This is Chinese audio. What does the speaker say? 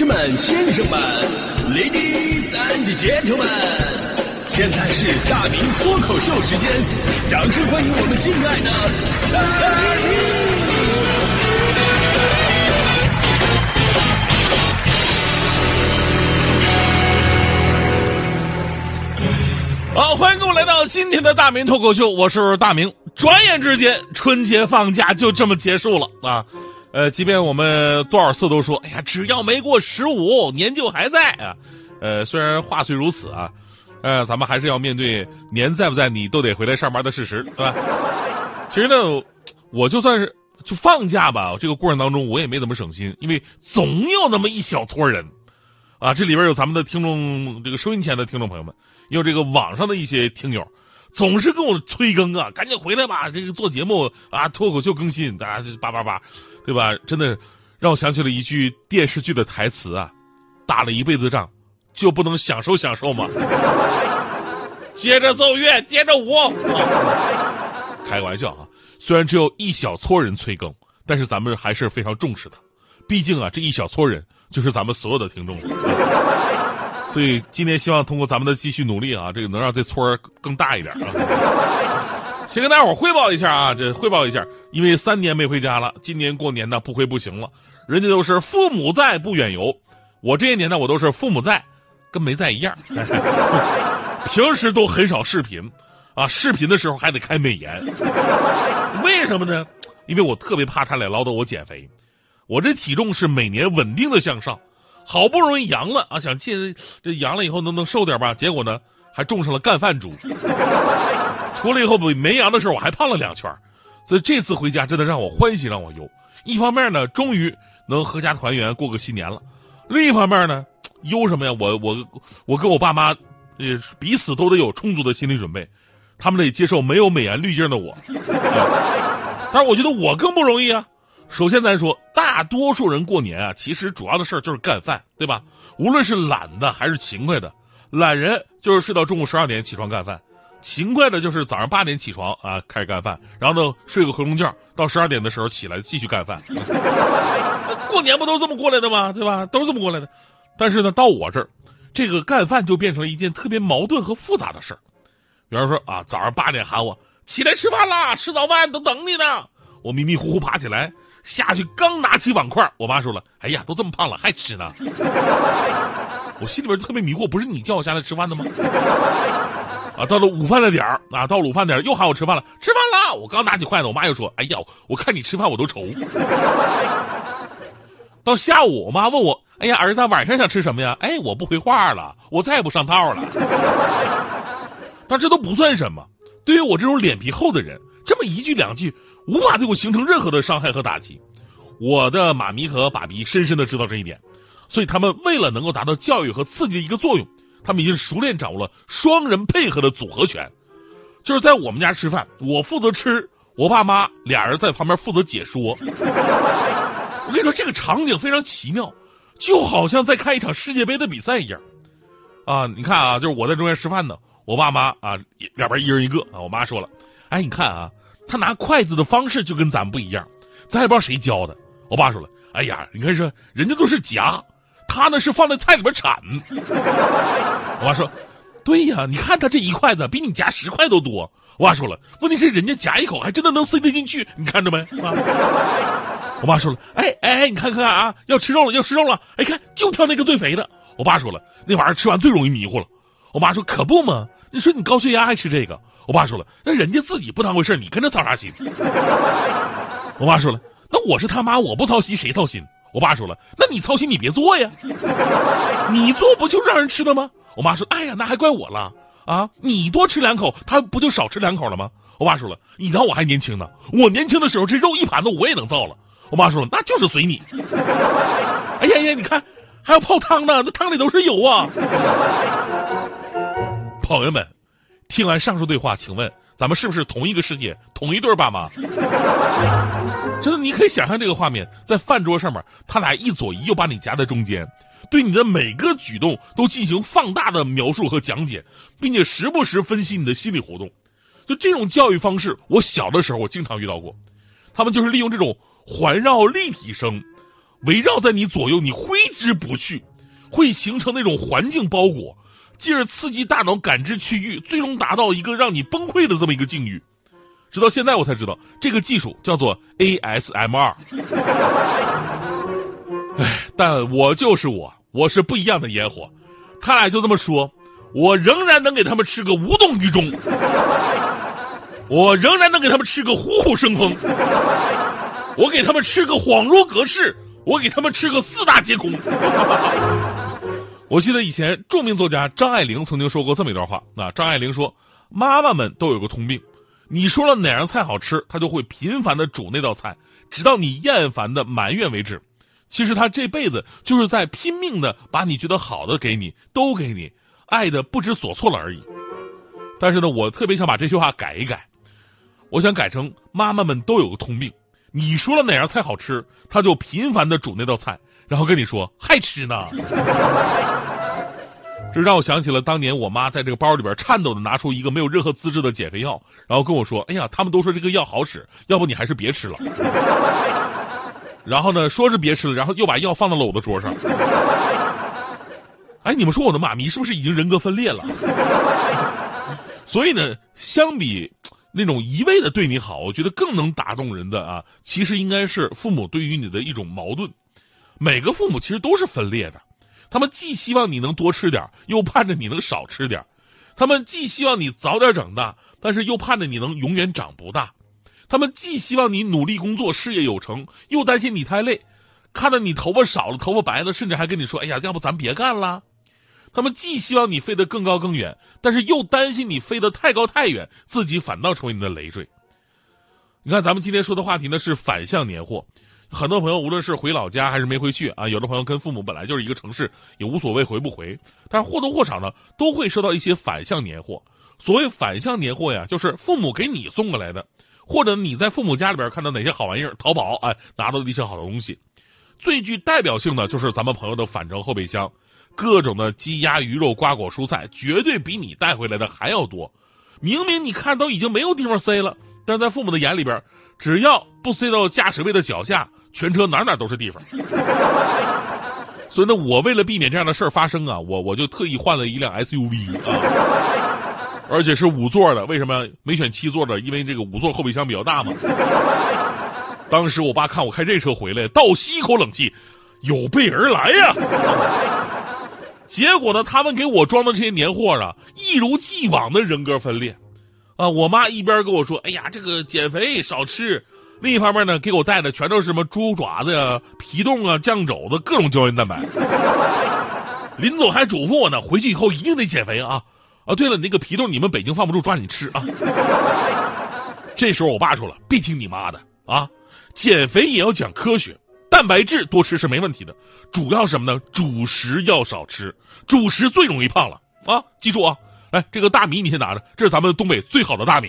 士们、先生们、Ladies and Gentlemen，现在是大明脱口秀时间，掌声欢迎我们敬爱的大明！好，欢迎各位来到今天的大明脱口秀，我是大明。转眼之间，春节放假就这么结束了啊！呃，即便我们多少次都说，哎呀，只要没过十五，年就还在啊。呃，虽然话虽如此啊，呃，咱们还是要面对年在不在，你都得回来上班的事实，对吧？其实呢，我就算是就放假吧，这个过程当中我也没怎么省心，因为总有那么一小撮人。啊，这里边有咱们的听众，这个收音前的听众朋友们，也有这个网上的一些听友，总是跟我催更啊，赶紧回来吧，这个做节目啊，脱口秀更新，大家叭叭叭，对吧？真的让我想起了一句电视剧的台词啊，打了一辈子仗，就不能享受享受吗？接着奏乐，接着舞。开个玩笑啊，虽然只有一小撮人催更，但是咱们还是非常重视的，毕竟啊，这一小撮人。就是咱们所有的听众，所以今天希望通过咱们的继续努力啊，这个能让这撮更大一点啊。先跟大伙汇报一下啊，这汇报一下，因为三年没回家了，今年过年呢不回不行了。人家都是父母在不远游，我这些年呢我都是父母在，跟没在一样。平时都很少视频啊，视频的时候还得开美颜，为什么呢？因为我特别怕他俩唠叨我减肥。我这体重是每年稳定的向上，好不容易阳了啊，想借这阳了以后能能瘦点吧，结果呢还种上了干饭猪。出来以后比没阳的时候我还胖了两圈，所以这次回家真的让我欢喜让我忧。一方面呢，终于能合家团圆过个新年了；另一方面呢，忧什么呀？我我我跟我爸妈呃彼此都得有充足的心理准备，他们得接受没有美颜滤镜的我。但是我觉得我更不容易啊。首先，咱说，大多数人过年啊，其实主要的事儿就是干饭，对吧？无论是懒的还是勤快的，懒人就是睡到中午十二点起床干饭，勤快的就是早上八点起床啊开始干饭，然后呢睡个回笼觉，到十二点的时候起来继续干饭。过年不都这么过来的吗？对吧？都是这么过来的。但是呢，到我这儿，这个干饭就变成了一件特别矛盾和复杂的事儿。比方说啊，早上八点喊我起来吃饭啦，吃早饭都等你呢，我迷迷糊糊爬起来。下去刚拿起碗筷，我妈说了：“哎呀，都这么胖了还吃呢。”我心里边特别迷惑，不是你叫我下来吃饭的吗？啊，到了午饭的点儿啊，到了午饭点又喊我吃饭了，吃饭了。我刚拿起筷子，我妈又说：“哎呀，我看你吃饭我都愁。” 到下午，我妈问我：“哎呀，儿子晚上想吃什么呀？”哎，我不回话了，我再也不上套了。但这都不算什么，对于我这种脸皮厚的人，这么一句两句。无法对我形成任何的伤害和打击，我的妈咪和爸比深深的知道这一点，所以他们为了能够达到教育和刺激的一个作用，他们已经熟练掌握了双人配合的组合拳。就是在我们家吃饭，我负责吃，我爸妈俩人在旁边负责解说。我跟你说，这个场景非常奇妙，就好像在看一场世界杯的比赛一样。啊，你看啊，就是我在中间吃饭呢，我爸妈啊两边一人一个啊。我妈说了，哎，你看啊。他拿筷子的方式就跟咱不一样，咱也不知道谁教的。我爸说了：“哎呀，你看说人家都是夹，他呢是放在菜里边铲。”我爸说：“对呀，你看他这一筷子比你夹十块都多。”我爸说了：“问题是人家夹一口还真的能塞得进去，你看着没？”我爸说了：“哎哎哎，你看看啊，要吃肉了，要吃肉了！哎，看就挑那个最肥的。”我爸说了：“那玩意儿吃完最容易迷糊了。”我妈说：“可不嘛，你说你高血压还吃这个？”我爸说了，那人家自己不当回事，你跟着操啥心？我妈说了，那我是他妈，我不操心谁操心？我爸说了，那你操心你别做呀，你做不就让人吃的吗？我妈说，哎呀，那还怪我了啊！你多吃两口，他不就少吃两口了吗？我爸说了，你当我还年轻呢？我年轻的时候这肉一盘子我也能造了。我妈说了，那就是随你。哎呀呀，你看还要泡汤呢，那汤里都是油啊！朋友们。听完上述对话，请问咱们是不是同一个世界，同一对爸妈？真的，你可以想象这个画面，在饭桌上面，他俩一左一右把你夹在中间，对你的每个举动都进行放大的描述和讲解，并且时不时分析你的心理活动。就这种教育方式，我小的时候我经常遇到过，他们就是利用这种环绕立体声，围绕在你左右，你挥之不去，会形成那种环境包裹，进而刺激大脑感知区域，最终达到一个让你崩溃的这么一个境遇。直到现在我才知道，这个技术叫做 ASMR。哎，但我就是我，我是不一样的烟火。他俩就这么说，我仍然能给他们吃个无动于衷，我仍然能给他们吃个虎虎生风，我给他们吃个恍如隔世，我给他们吃个四大皆空。我记得以前著名作家张爱玲曾经说过这么一段话，那张爱玲说，妈妈们都有个通病。你说了哪样菜好吃，她就会频繁的煮那道菜，直到你厌烦的埋怨为止。其实她这辈子就是在拼命的把你觉得好的给你，都给你，爱的不知所措了而已。但是呢，我特别想把这句话改一改，我想改成妈妈们都有个通病。你说了哪样菜好吃，她就频繁的煮那道菜，然后跟你说还吃呢。这让我想起了当年我妈在这个包里边颤抖的拿出一个没有任何资质的减肥药，然后跟我说：“哎呀，他们都说这个药好使，要不你还是别吃了。”然后呢，说是别吃了，然后又把药放到了我的桌上。哎，你们说我的妈咪是不是已经人格分裂了？所以呢，相比那种一味的对你好，我觉得更能打动人的啊，其实应该是父母对于你的一种矛盾。每个父母其实都是分裂的。他们既希望你能多吃点，又盼着你能少吃点；他们既希望你早点长大，但是又盼着你能永远长不大；他们既希望你努力工作，事业有成，又担心你太累，看到你头发少了、头发白了，甚至还跟你说：“哎呀，要不咱别干了。”他们既希望你飞得更高更远，但是又担心你飞得太高太远，自己反倒成为你的累赘。你看，咱们今天说的话题呢是反向年货。很多朋友无论是回老家还是没回去啊，有的朋友跟父母本来就是一个城市，也无所谓回不回，但是或多或少呢，都会收到一些反向年货。所谓反向年货呀，就是父母给你送过来的，或者你在父母家里边看到哪些好玩意儿，淘宝哎拿到的一些好东西。最具代表性的就是咱们朋友的返程后备箱，各种的鸡鸭鱼肉瓜果蔬菜，绝对比你带回来的还要多。明明你看都已经没有地方塞了，但是在父母的眼里边，只要不塞到驾驶位的脚下。全车哪哪都是地方，所以呢，我为了避免这样的事儿发生啊，我我就特意换了一辆 SUV 啊，而且是五座的。为什么没选七座的？因为这个五座后备箱比较大嘛。当时我爸看我开这车回来，倒吸一口冷气，有备而来呀。结果呢，他们给我装的这些年货啊，一如既往的人格分裂啊。我妈一边跟我说：“哎呀，这个减肥少吃。”另一方面呢，给我带的全都是什么猪爪子呀、皮冻啊、酱肘子，各种胶原蛋白。临走还嘱咐我呢，回去以后一定得减肥啊！啊，对了，那个皮冻你们北京放不住，抓紧吃啊！这时候我爸说了，别听你妈的啊，减肥也要讲科学，蛋白质多吃是没问题的，主要什么呢？主食要少吃，主食最容易胖了啊！记住啊，来，这个大米你先拿着，这是咱们东北最好的大米。